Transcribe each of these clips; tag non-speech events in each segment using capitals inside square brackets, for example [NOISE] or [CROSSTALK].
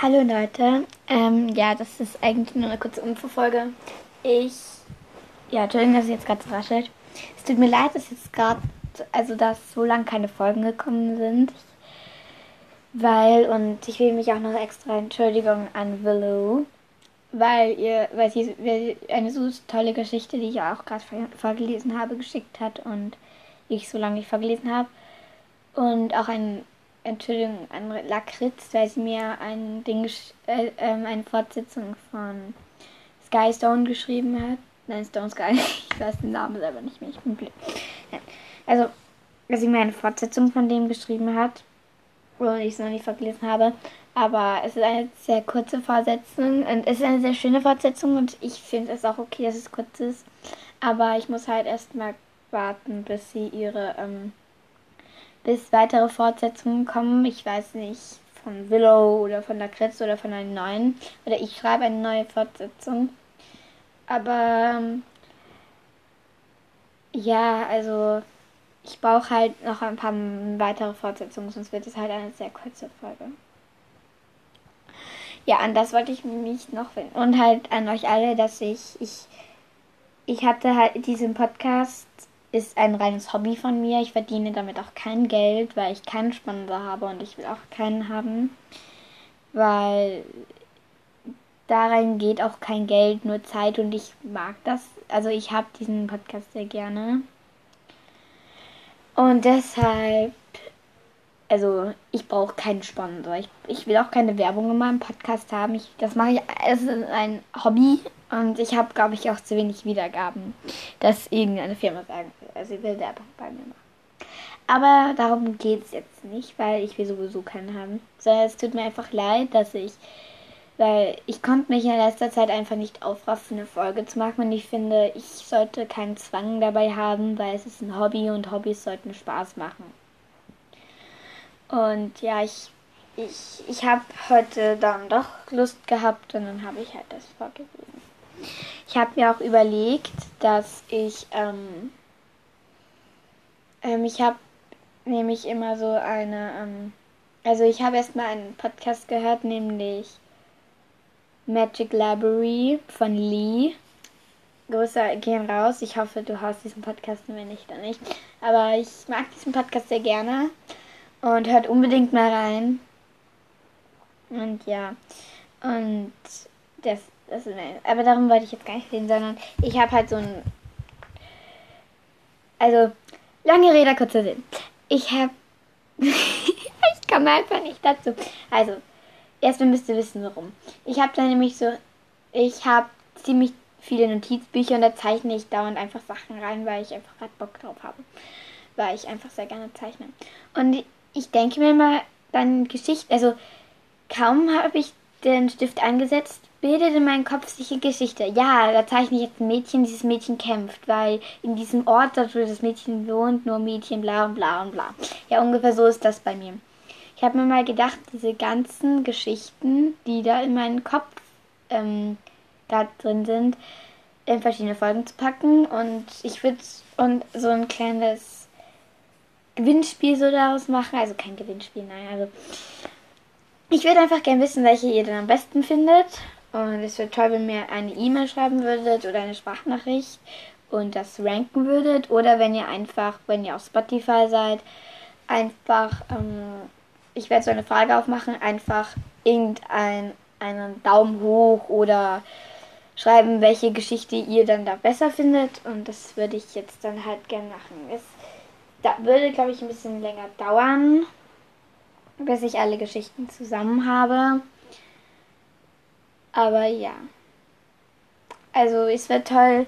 Hallo Leute, ähm, ja, das ist eigentlich nur eine kurze Infofolge. Ich, ja, Entschuldigung, dass es jetzt gerade so raschelt. Es tut mir leid, dass jetzt gerade, also dass so lange keine Folgen gekommen sind. Weil, und ich will mich auch noch extra Entschuldigung an Willow, weil ihr, weil sie eine so tolle Geschichte, die ich auch gerade vorgelesen habe, geschickt hat und ich so lange nicht vorgelesen habe. Und auch ein Entschuldigung an Lakritz, weil sie mir ein Ding, äh, äh, eine Fortsetzung von Sky Stone geschrieben hat. Nein, Stone Sky, [LAUGHS] ich weiß den Namen selber nicht mehr, ich bin blöd. Also, dass sie mir eine Fortsetzung von dem geschrieben hat, wo ich es noch nicht vergelesen habe. Aber es ist eine sehr kurze Fortsetzung und es ist eine sehr schöne Fortsetzung und ich finde es auch okay, dass es kurz ist. Aber ich muss halt erstmal warten, bis sie ihre ähm, bis weitere Fortsetzungen kommen. Ich weiß nicht, von Willow oder von Lakritz oder von einem neuen. Oder ich schreibe eine neue Fortsetzung. Aber ähm, ja, also ich brauche halt noch ein paar weitere Fortsetzungen, sonst wird es halt eine sehr kurze Folge. Ja, an das wollte ich mich noch finden. Und halt an euch alle, dass ich, ich, ich hatte halt diesen Podcast ist ein reines Hobby von mir. Ich verdiene damit auch kein Geld, weil ich keinen Sponsor habe und ich will auch keinen haben, weil darin geht auch kein Geld, nur Zeit und ich mag das. Also ich habe diesen Podcast sehr gerne. Und deshalb, also ich brauche keinen Sponsor. Ich, ich will auch keine Werbung in meinem Podcast haben. Ich, das mache ich, es ist ein Hobby und ich habe, glaube ich, auch zu wenig Wiedergaben, dass irgendeine Firma sagen. Also ich will Werbung bei mir machen. Aber darum geht es jetzt nicht, weil ich will sowieso keinen haben. Sondern es tut mir einfach leid, dass ich, weil ich konnte mich in letzter Zeit einfach nicht aufraffen, eine Folge zu machen. Und ich finde, ich sollte keinen Zwang dabei haben, weil es ist ein Hobby und Hobbys sollten Spaß machen. Und ja, ich, ich, ich habe heute dann doch Lust gehabt und dann habe ich halt das vorgelesen. Ich habe mir auch überlegt, dass ich, ähm, ähm, ich habe nämlich immer so eine, ähm, also ich habe erstmal einen Podcast gehört, nämlich Magic Library von Lee. Grüße gehen raus. Ich hoffe, du hast diesen Podcast, wenn nicht, dann nicht. Aber ich mag diesen Podcast sehr gerne und hört unbedingt mal rein. Und ja, und das das ist, aber darum wollte ich jetzt gar nicht reden, sondern ich habe halt so ein. Also, lange Rede, kurzer Sinn. Ich habe. [LAUGHS] ich komme einfach nicht dazu. Also, erstmal müsst ihr wissen, warum. Ich habe da nämlich so. Ich habe ziemlich viele Notizbücher und da zeichne ich dauernd einfach Sachen rein, weil ich einfach gerade Bock drauf habe. Weil ich einfach sehr gerne zeichne. Und ich denke mir mal dann Geschichte. Also, kaum habe ich den Stift angesetzt, bildet in meinem Kopf sich eine Geschichte. Ja, da zeichne ich jetzt ein Mädchen, dieses Mädchen kämpft, weil in diesem Ort, dort wo das Mädchen wohnt, nur Mädchen, bla und bla und bla. Ja, ungefähr so ist das bei mir. Ich habe mir mal gedacht, diese ganzen Geschichten, die da in meinem Kopf ähm, da drin sind, in verschiedene Folgen zu packen und ich würde und so ein kleines Gewinnspiel so daraus machen. Also kein Gewinnspiel, nein, also ich würde einfach gerne wissen, welche ihr denn am besten findet. Und es wäre toll, wenn ihr eine E-Mail schreiben würdet oder eine Sprachnachricht und das ranken würdet. Oder wenn ihr einfach, wenn ihr auf Spotify seid, einfach, ähm, ich werde so eine Frage aufmachen, einfach irgendeinen einen Daumen hoch oder schreiben, welche Geschichte ihr dann da besser findet. Und das würde ich jetzt dann halt gerne machen. Es da würde, glaube ich, ein bisschen länger dauern bis ich alle Geschichten zusammen habe. Aber ja. Also es wird toll.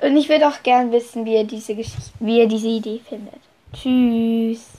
Und ich würde auch gern wissen, wie ihr diese Geschichte, wie ihr diese Idee findet. Tschüss.